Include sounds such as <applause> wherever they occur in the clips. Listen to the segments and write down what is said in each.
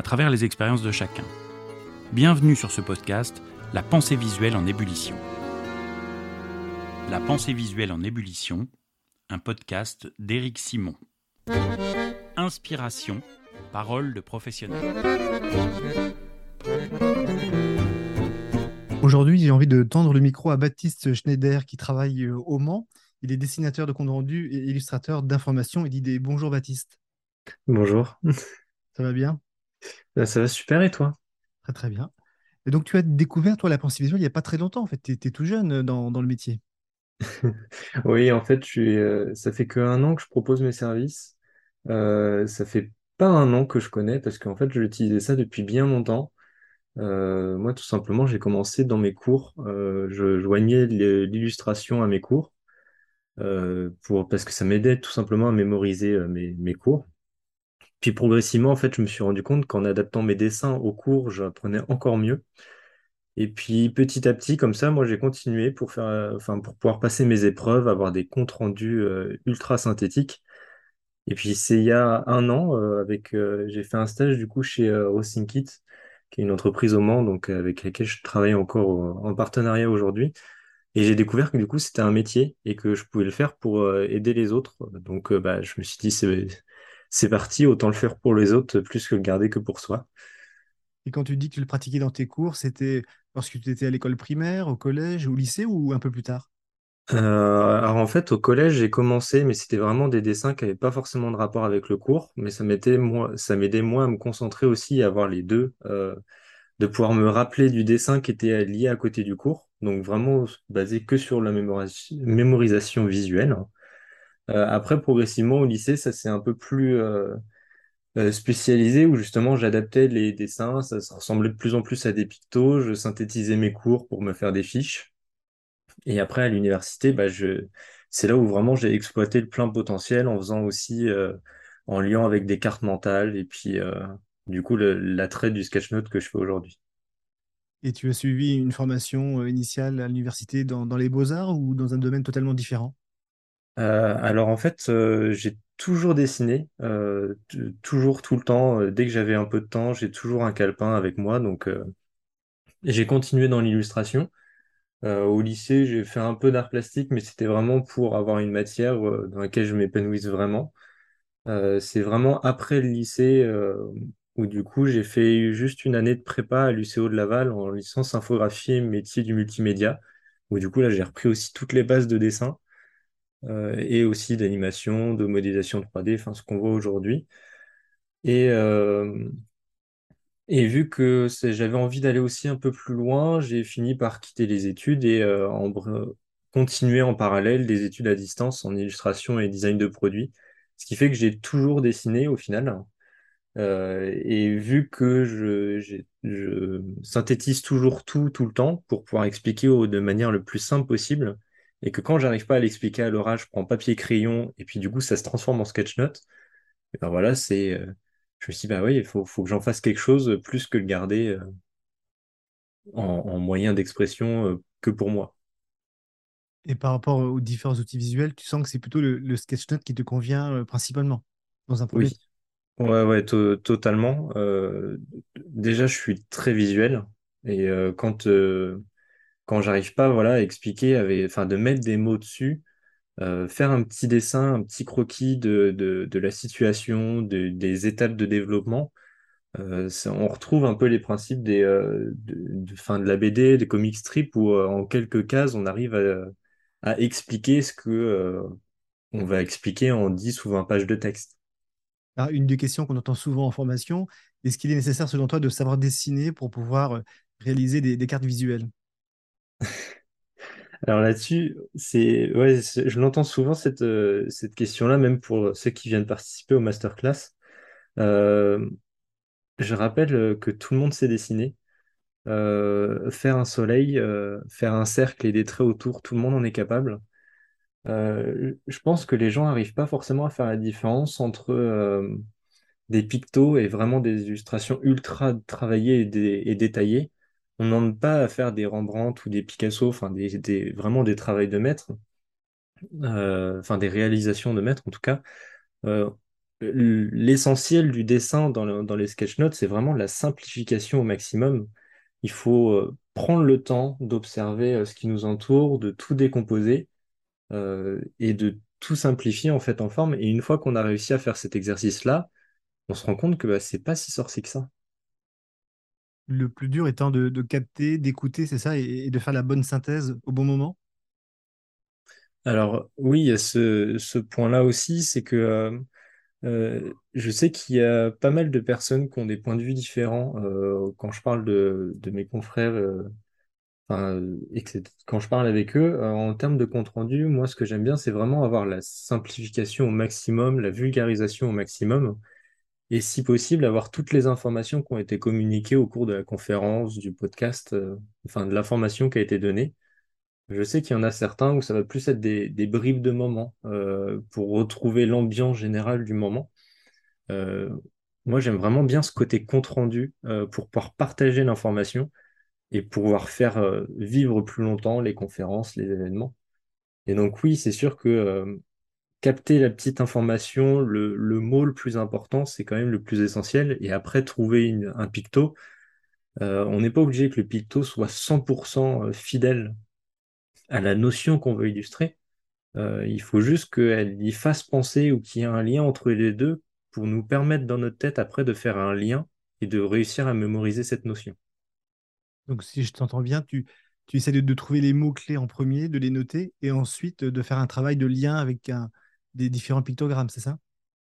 à travers les expériences de chacun. Bienvenue sur ce podcast, La pensée visuelle en ébullition. La pensée visuelle en ébullition, un podcast d'Éric Simon. Inspiration, parole de professionnel. Aujourd'hui, j'ai envie de tendre le micro à Baptiste Schneider qui travaille euh, au Mans. Il est dessinateur de compte rendu et illustrateur d'informations et d'idées. Bonjour Baptiste. Bonjour. Ça va bien? Ça va super et toi? Très très bien. Et donc tu as découvert toi la pensée visuelle il n'y a pas très longtemps en fait. Tu étais tout jeune euh, dans, le métier. <laughs> Oui, en fait, je suis, euh, ça fait que un an que je propose mes services. Euh, ça fait pas un an que je connais parce qu'en fait, je l'utilisais ça depuis bien longtemps. moi, tout simplement, j'ai commencé dans mes cours. je joignais l'illustration à mes cours pour, parce que ça m'aidait tout simplement à mémoriser mes, mes cours. Puis progressivement, en fait, je me suis rendu compte qu'en adaptant mes dessins au cours, j'apprenais encore mieux. Et puis petit à petit, comme ça, moi j'ai continué pour faire, euh, enfin pouvoir passer mes épreuves, avoir des comptes rendus euh, ultra synthétiques. Et puis c'est il y a un an, euh, avec, j'ai fait un stage du coup chez Rossinkit, qui est une entreprise au Mans, donc avec laquelle je travaille encore en partenariat aujourd'hui. Et j'ai découvert que du coup c'était un métier et que je pouvais le faire pour aider les autres. Donc bah, je me suis dit c'est c'est parti, autant le faire pour les autres plus que le garder que pour soi. Et quand tu dis que tu le pratiquais dans tes cours, c'était lorsque tu étais à l'école primaire, au collège, au lycée ou un peu plus tard? Euh, alors en fait, au collège, j'ai commencé, mais c'était vraiment des dessins qui n'avaient pas forcément de rapport avec le cours, mais ça m'aidait moi, ça m'aidait moi à me concentrer aussi, à avoir les deux, euh, de pouvoir me rappeler du dessin qui était lié à côté du cours, donc vraiment basé que sur la mémorisation visuelle. Euh, après, progressivement au lycée, ça c'est un peu plus euh, euh, spécialisé où justement j'adaptais les dessins, ça, ressemblait de plus en plus à des pictos, je synthétisais mes cours pour me faire des fiches. Et après, à l'université, bah, c'est là où vraiment j'ai exploité le plein potentiel en faisant aussi, en liant avec des cartes mentales et puis du coup l'attrait du sketchnote que je fais aujourd'hui. Et tu as suivi une formation initiale à l'université dans les beaux-arts ou dans un domaine totalement différent? Euh, alors en fait, euh, j'ai toujours dessiné, euh, toujours tout le temps. dès que j'avais un peu de temps, j'ai toujours un calepin avec moi. Donc j'ai continué dans l'illustration. au lycée, j'ai fait un peu d'art plastique, mais c'était vraiment pour avoir une matière dans laquelle je m'épanouisse vraiment. c'est vraiment après le lycée où du coup j'ai fait juste une année de prépa à l'UCO de Laval en licence infographie et métier du multimédia, où du coup là j'ai repris aussi toutes les bases de dessin. Euh, et aussi d'animation, de modélisation 3D, enfin ce qu'on voit aujourd'hui. Et, euh, vu que j'avais envie d'aller aussi un peu plus loin, j'ai fini par quitter les études et euh, continuer en parallèle des études à distance en illustration et design de produits. Ce qui fait que j'ai toujours dessiné au final. et vu que je, je, synthétise toujours tout, tout le temps pour pouvoir expliquer de manière le plus simple possible, et que quand j'arrive pas à l'expliquer à l'oral, je prends papier crayon et puis du coup ça se transforme en sketch note. Et ben voilà, c'est, euh, je me suis dit bah oui, il faut, faut que j'en fasse quelque chose plus que le garder euh, en, moyen d'expression euh, que pour moi. Et par rapport aux différents outils visuels, tu sens que c'est plutôt le, sketch note qui te convient principalement dans un premier Oui, ouais, ouais, totalement. déjà, je suis très visuel et quand quand j'arrive pas voilà, à expliquer, enfin, de mettre des mots dessus, euh, faire un petit dessin, un petit croquis de, de, la situation, des étapes de développement, euh, on retrouve un peu les principes des, euh, de, fin, de la BD, des comic strips, où en quelques cases, on arrive à, expliquer ce que on va expliquer en 10 ou 20 pages de texte. une des questions qu'on entend souvent en formation, est-ce qu'il est nécessaire selon toi de savoir dessiner pour pouvoir réaliser des cartes visuelles? Alors là-dessus, c'est, ouais, je l'entends souvent cette, euh, cette question-là, même pour ceux qui viennent participer au masterclass. Euh, je rappelle que tout le monde sait dessiner. Euh, faire un soleil, euh, faire un cercle et des traits autour, tout le monde en est capable. Euh, je pense que les gens n'arrivent pas forcément à faire la différence entre des pictos et vraiment des illustrations ultra travaillées et, détaillées. On n'en demande pas à faire des Rembrandt ou des Picasso, enfin des, vraiment des travaux de maître, enfin des réalisations de maître en tout cas. L'essentiel du dessin dans, les sketch notes, c'est vraiment la simplification au maximum il faut euh, prendre le temps d'observer euh, ce qui nous entoure, de tout décomposer euh, et de tout simplifier en fait en forme. Et une fois qu'on a réussi à faire cet exercice-là, on se rend compte que bah, c'est pas si sorcier que ça. Le plus dur étant de, capter, d'écouter, c'est ça, et, de faire la bonne synthèse au bon moment? Alors oui, il y a ce, point-là aussi, c'est que euh, je sais qu'il y a pas mal de personnes qui ont des points de vue différents. Euh, quand je parle de, mes confrères, euh, et quand je parle avec eux, en termes de compte rendu, moi, ce que j'aime bien, c'est vraiment avoir la simplification au maximum, la vulgarisation au maximum, et si possible, avoir toutes les informations qui ont été communiquées au cours de la conférence, du podcast, enfin de l'information qui a été donnée. Je sais qu'il y en a certains où ça va plus être des, bribes de moments euh, pour retrouver l'ambiance générale du moment. Euh, moi, j'aime vraiment bien ce côté compte-rendu euh, pour pouvoir partager l'information et pouvoir faire vivre plus longtemps les conférences, les événements. Et donc oui, c'est sûr que capter la petite information, le, mot le plus important, c'est quand même le plus essentiel. Et après, trouver un picto, on n'est pas obligé que le picto soit 100% fidèle à la notion qu'on veut illustrer. Euh, il faut juste qu'elle y fasse penser ou qu'il y ait un lien entre les deux pour nous permettre dans notre tête après de faire un lien et de réussir à mémoriser cette notion. Donc si je t'entends bien, tu, tu essaies de, trouver les mots-clés en premier, de les noter et ensuite de faire un travail de lien avec un, des différents pictogrammes, c'est ça?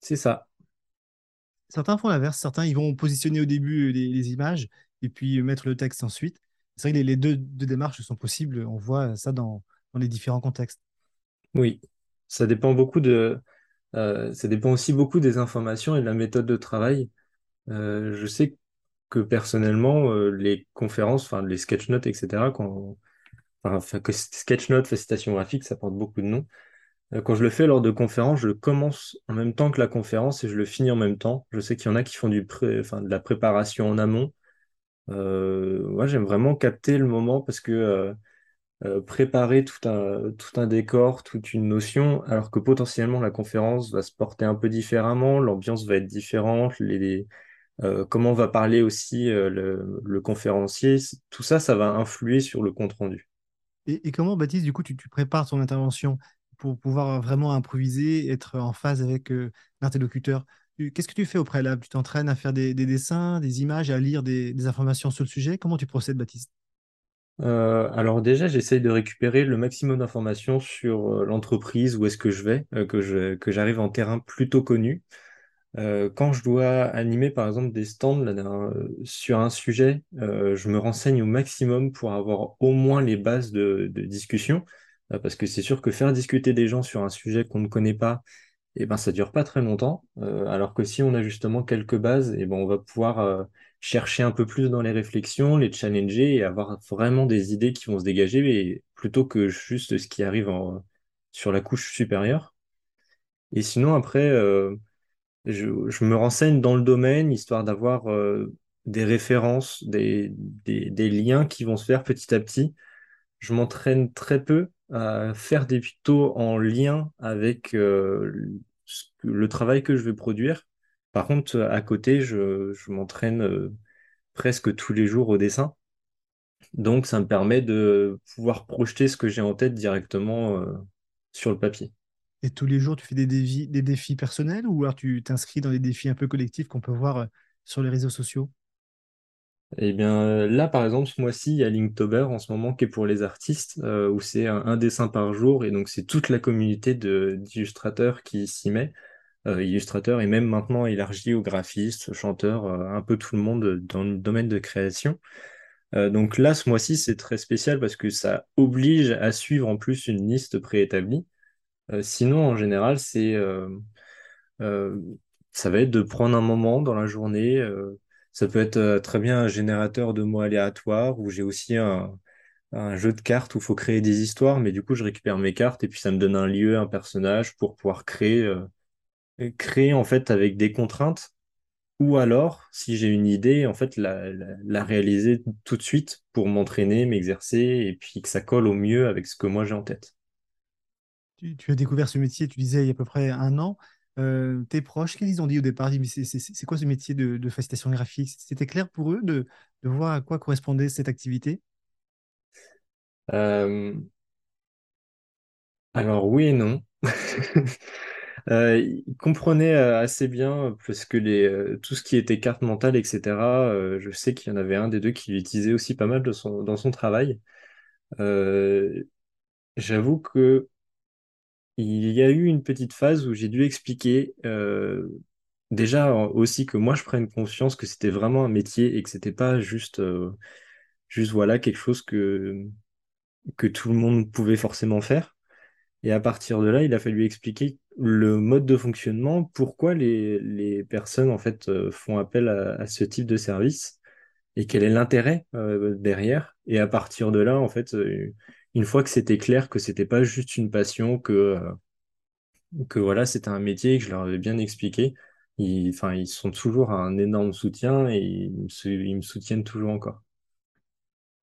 C'est ça. Certains font l'inverse, certains ils vont positionner au début les images et puis mettre le texte ensuite. C'est vrai que les, deux, démarches sont possibles. On voit ça dans, les différents contextes. Oui, ça dépend beaucoup de, euh, ça dépend aussi beaucoup des informations et de la méthode de travail. Euh, je sais que personnellement, euh, les conférences, enfin les sketch notes, etc., quand, enfin, que sketch notes, facilitation graphique, ça porte beaucoup de noms. Quand je le fais lors de conférences, je commence en même temps que la conférence et je le finis en même temps. Je sais qu'il y en a qui font de la préparation en amont, euh, moi, j'aime vraiment capter le moment parce que euh, euh, préparer tout un, décor, toute une notion, alors que potentiellement la conférence va se porter un peu différemment, l'ambiance va être différente, comment va parler aussi le, conférencier, tout ça, ça va influer sur le compte-rendu. Et, comment, Baptiste, du coup, tu, tu prépares ton intervention? Pour pouvoir vraiment improviser, être en phase avec l'interlocuteur. Qu'est-ce que tu fais au préalable? Tu t'entraînes à faire des, dessins, des images, à lire des, informations sur le sujet? Comment tu procèdes, Baptiste? Alors déjà, j'essaye de récupérer le maximum d'informations sur l'entreprise, où est-ce que je vais, que, j'arrive en terrain plutôt connu. quand je dois animer, par exemple, des stands sur un sujet, je me renseigne au maximum pour avoir au moins les bases de discussion, parce que c'est sûr que faire discuter des gens sur un sujet qu'on ne connaît pas, et eh ben ça dure pas très longtemps. Euh, alors que si on a justement quelques bases, et eh ben on va pouvoir euh, chercher un peu plus dans les réflexions, les challenger et avoir vraiment des idées qui vont se dégager, plutôt que juste ce qui arrive sur la couche supérieure. Et sinon après, euh, je, me renseigne dans le domaine histoire d'avoir des références, des, des, liens qui vont se faire petit à petit. Je m'entraîne très peu à faire des pictos en lien avec le travail que je vais produire. Par contre, à côté, je, m'entraîne euh, presque tous les jours au dessin. Donc, ça me permet de pouvoir projeter ce que j'ai en tête directement euh, sur le papier. Et tous les jours, tu fais des défis, des défis personnels ou alors tu t'inscris dans des défis un peu collectifs qu'on peut voir euh, sur les réseaux sociaux? Eh bien, là, par exemple, ce mois-ci, il y a Linktober en ce moment qui est pour les artistes, où c'est un, dessin par jour, et donc c'est toute la communauté d'illustrateurs qui s'y met. Euh, illustrateur et même maintenant élargi aux graphistes, chanteurs, euh, un peu tout le monde dans le domaine de création. Euh, donc là, ce mois-ci, c'est très spécial parce que ça oblige à suivre en plus une liste préétablie. sinon, en général, c'est ça va être de prendre un moment dans la journée. Ça peut être euh, très bien un générateur de mots aléatoires ou j'ai aussi un, jeu de cartes où il faut créer des histoires, mais du coup, je récupère mes cartes et puis ça me donne un lieu, un personnage pour pouvoir créer, euh, créer en fait avec des contraintes. Ou alors, si j'ai une idée, en fait, la réaliser tout de suite pour m'entraîner, m'exercer et puis que ça colle au mieux avec ce que moi j'ai en tête. Tu, tu as découvert ce métier, tu disais, il y a à peu près un an. Euh, tes proches, qu'ils ont dit au départ? Ils c'est quoi ce métier de, de facilitation graphique? C'était clair pour eux de, voir à quoi correspondait cette activité? Alors oui et non. <laughs> Euh, il comprenait euh, assez bien parce que tout ce qui était carte mentale, etc., je sais qu'il y en avait un des deux qui l'utilisait aussi pas mal dans son travail. J'avoue que il y a eu une petite phase où j'ai dû expliquer euh, déjà aussi que moi je prenne conscience que c'était vraiment un métier et que c'était pas juste, euh, juste voilà quelque chose que, que tout le monde pouvait forcément faire. Et à partir de là, il a fallu expliquer le mode de fonctionnement, pourquoi les, les personnes en fait euh, font appel à, ce type de service et quel est l'intérêt derrière. Et à partir de là, en fait, une fois que c'était clair que c'était pas juste une passion, que, euh, que voilà, c'était un métier que je leur avais bien expliqué, ils, enfin, ils sont toujours un énorme soutien et ils me, sou- ils me soutiennent toujours encore.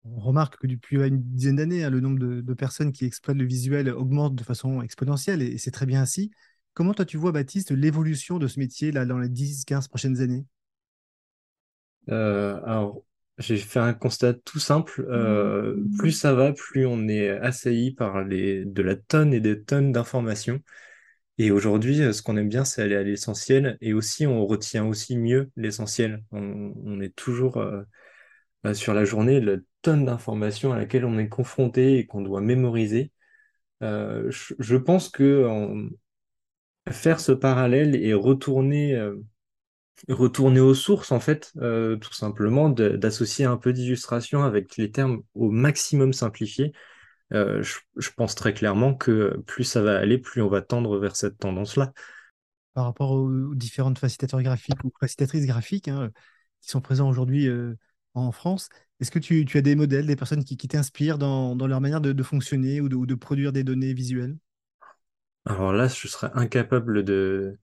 On remarque que depuis une dizaine d'années, hein, le nombre de, de personnes qui exploitent le visuel augmente de façon exponentielle et, et c'est très bien ainsi. Comment toi tu vois, Baptiste, l'évolution de ce métier là, dans les dix, quinze prochaines années? Euh, alors, j'ai fait un constat tout simple. euh, plus ça va, plus on est assailli par les, de la tonne et des tonnes d'informations. Et aujourd'hui, euh, ce qu'on aime bien, c'est aller à l'essentiel. Et aussi, on retient aussi mieux l'essentiel. On, on est toujours euh, bah, sur la journée, la tonne d'informations à laquelle on est confronté et qu'on doit mémoriser. Euh, je, je pense que en- faire ce parallèle et retourner retourner aux sources, en fait, euh, tout simplement, d'associer un peu d'illustration avec les termes au maximum simplifiés. Euh, je, je pense très clairement que plus ça va aller, plus on va tendre vers cette tendance-là. par rapport aux, aux différentes facilitateurs graphiques ou facilitatrices graphiques hein, qui sont présents aujourd'hui euh, en France. Est-ce que tu, tu as des modèles, des personnes qui, qui t'inspirent dans, dans leur manière de, de fonctionner ou de, ou de produire des données visuelles? Alors là, je serais incapable de,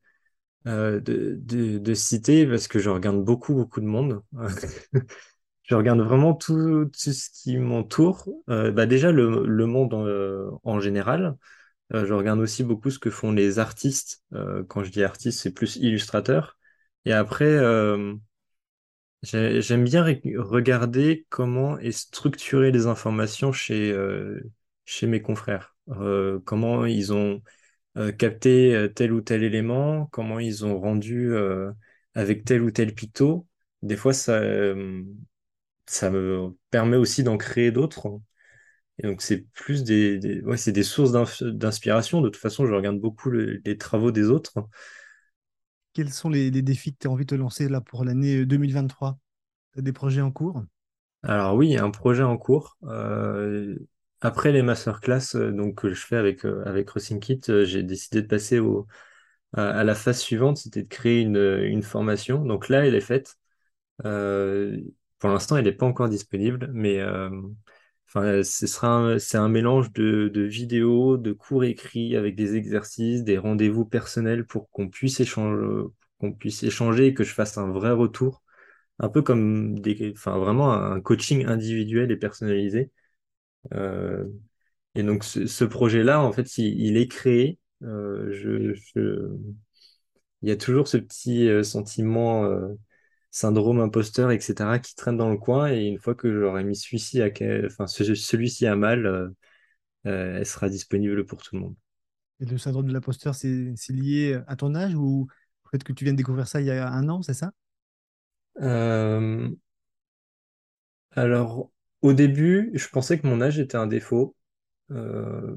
euh, de, de, citer parce que je regarde beaucoup, beaucoup de monde. <laughs> Je regarde vraiment tout, tout ce qui m'entoure. Euh, bah déjà, le, le monde en, euh, en général. Je regarde aussi beaucoup ce que font les artistes. Quand je dis artiste, c'est plus illustrateur. Et après, j'ai- j'aime bien regarder comment est structurée les informations chez, chez mes confrères. Comment ils ont euh, capté euh, tel ou tel élément, comment ils ont rendu euh, avec tel ou tel picto. Des fois, ça, euh, ça me permet aussi d'en créer d'autres. Et donc, c'est plus des, des- ouais, c'est des sources d'inspiration. De toute façon, je regarde beaucoup le- les travaux des autres. Quels sont les, les défis que tu as envie de te lancer là pour l'année 2023? Tu as des projets en cours? Alors oui, il y a un projet en cours. Euh, après les masterclass euh, donc, que je fais avec, euh, avec Kit, euh, j'ai décidé de passer au, à, la phase suivante, c'était de créer une, une formation. Donc là, elle est faite. Pour l'instant, elle n'est pas encore disponible, mais enfin, ce sera c'est un mélange de, de vidéos, de cours écrits avec des exercices, des rendez-vous personnels pour qu'on puisse échanger, qu'on puisse échanger et que je fasse un vrai retour, un peu comme des, enfin, vraiment un coaching individuel et personnalisé. Euh, et donc, ce, ce projet-là, en fait, il, il est créé. Euh, je, je- il y a toujours ce petit euh, sentiment. syndrome imposteur, etc., qui traîne dans le coin. Et une fois que j'aurai mis celui-ci à, que- enfin, ce- celui-ci à mal, euh, elle sera disponible pour tout le monde. Et le syndrome de l'imposteur, c'est c'est lié à ton âge ou peut-être que tu viens de découvrir ça il y a un an, c'est ça? Euh, alors, au début, je pensais que mon âge était un défaut. Euh,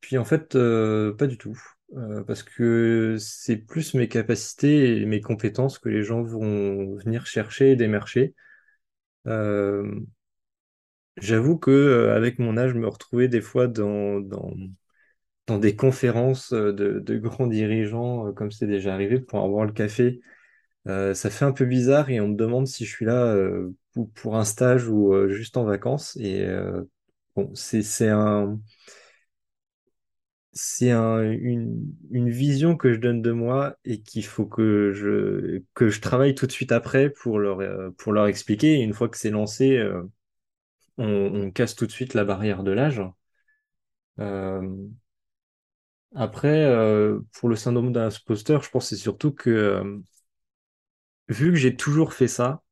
puis en fait, euh, pas du tout. Euh, parce que c'est plus mes capacités et mes compétences que les gens vont venir chercher et démarcher. J'avoue que avec mon âge, me retrouvais des fois dans, dans dans des conférences de, grands dirigeants, comme c'est déjà arrivé, pour avoir le café Euh, ça fait un peu bizarre et on me demande si je suis là euh, pour, un stage ou euh, juste en vacances. Et bon, c'est un c'est un, une, une vision que je donne de moi et qu'il faut que je que je travaille tout de suite après pour leur pour leur expliquer. Et une fois que c'est lancé, on, casse tout de suite la barrière de l'âge. Après, pour le syndrome d'imposteur, je pense que c'est surtout que vu que j'ai toujours fait ça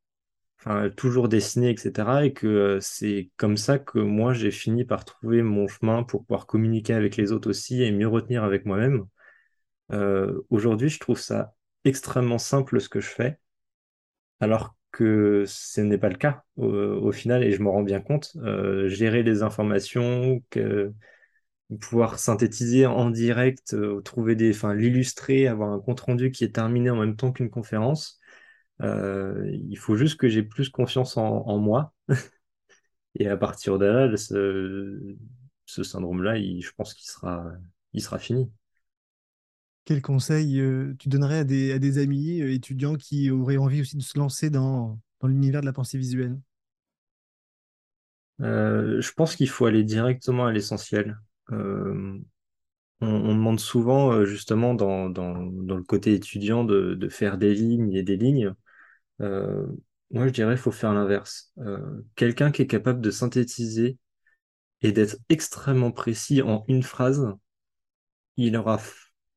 enfin, toujours dessiné, etc. Et que euh, c'est comme ça que moi, j'ai fini par trouver mon chemin pour pouvoir communiquer avec les autres aussi et mieux retenir avec moi-même. Euh, aujourd'hui, je trouve ça extrêmement simple ce que je fais, alors que ce n'est pas le cas au, final, et je m'en rends bien compte. Euh, gérer les informations, pouvoir synthétiser en direct, trouver des, enfin, l'illustrer, avoir un compte-rendu qui est terminé en même temps qu'une conférence euh, il faut juste que j'ai plus confiance en, en moi. <laughs> Et à partir de là, ce, ce syndrome-là, je pense qu'il sera, il sera fini. Quel conseil euh, tu donnerais à des, à des amis euh, étudiants qui auraient envie aussi de se lancer dans, dans l'univers de la pensée visuelle? Je pense qu'il faut aller directement à l'essentiel. On, on demande souvent, justement, dans, dans, dans le côté étudiant, de, de faire des lignes et des lignes. Euh, moi, je dirais qu'il faut faire l'inverse. Euh, quelqu'un qui est capable de synthétiser et d'être extrêmement précis en une phrase, il aura,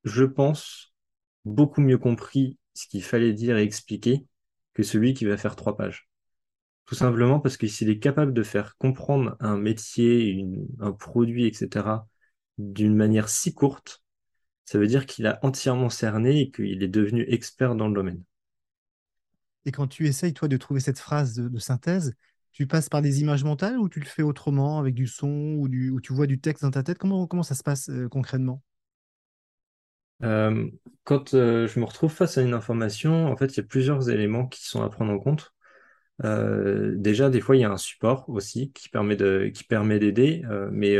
je pense, beaucoup mieux compris ce qu'il fallait dire et expliquer que celui qui va faire trois pages. Tout simplement parce que s'il est capable de faire comprendre un métier, un produit, etc., d'une manière si courte, ça veut dire qu'il a entièrement cerné et qu'il est devenu expert dans le domaine. Et quand tu essayes, toi, de trouver cette phrase de, synthèse, tu passes par des images mentales ou tu le fais autrement, avec du son ou, tu vois du texte dans ta tête? Comment, comment ça se passe euh, concrètement? Quand je me retrouve face à une information, en fait, il y a plusieurs éléments qui sont à prendre en compte. Déjà, des fois, il y a un support aussi qui permet d'aider, mais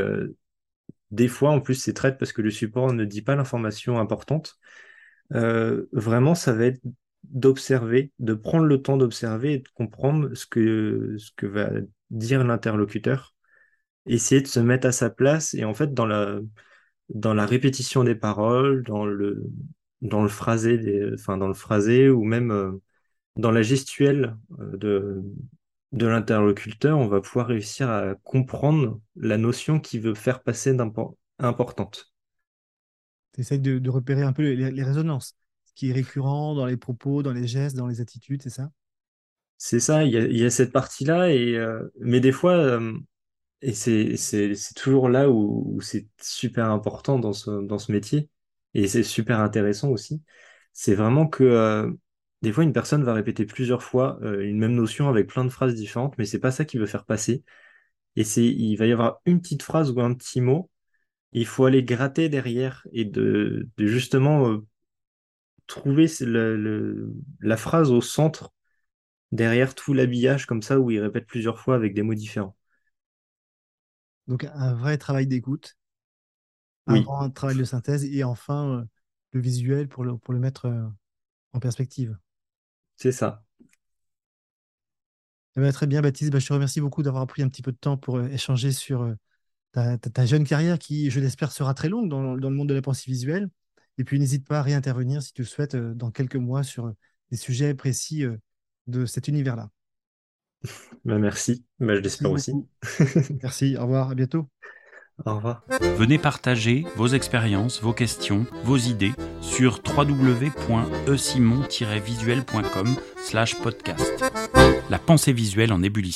des fois, en plus, c'est traite parce que le support ne dit pas l'information importante. Vraiment, ça va être d'observer, de prendre le temps d'observer et de comprendre ce que, ce que va dire l'interlocuteur, essayer de se mettre à sa place et en fait, dans la, dans la répétition des paroles, dans le, dans le phrasé enfin, dans le phrasé ou même euh, dans la gestuelle euh, de, de l'interlocuteur, on va pouvoir réussir à comprendre la notion qu'il veut faire passer d'importante. Tu essayes de, repérer un peu les, résonances, ce qui est récurrent dans les propos, dans les gestes, dans les attitudes, c'est ça? C'est ça, il y a, cette partie-là, et, euh, mais des fois, euh, et c'est, toujours là où, c'est super important dans ce, dans ce métier, et c'est super intéressant aussi, c'est vraiment que euh, des fois, une personne va répéter plusieurs fois une même notion avec plein de phrases différentes, mais c'est pas ça qu'il veut faire passer. Et il va y avoir une petite phrase ou un petit mot, il faut aller gratter derrière et de, justement trouver le- le- la phrase au centre derrière tout l'habillage comme ça où il répète plusieurs fois avec des mots différents. Donc, un vrai travail d'écoute, un grand travail de synthèse et enfin, euh, le visuel pour le, pour le mettre euh, en perspective. c'est ça. Eh ben, très bien, Baptiste. Bah, je te remercie beaucoup d'avoir pris un petit peu de temps pour euh, échanger sur ta, ta- ta jeune carrière qui, je l'espère, sera très longue dans, dans le monde de la pensée visuelle. Et puis, n'hésite pas à réintervenir si tu le souhaites euh, dans quelques mois sur euh, des sujets précis euh, de cet univers-là. <laughs> Bah, merci, Bah, je l'espère aussi. <laughs> Merci, au revoir, à bientôt. Au revoir. Venez partager vos expériences, vos questions, vos idées sur www.esimon-visuel.com/podcast. La pensée visuelle en ébullition.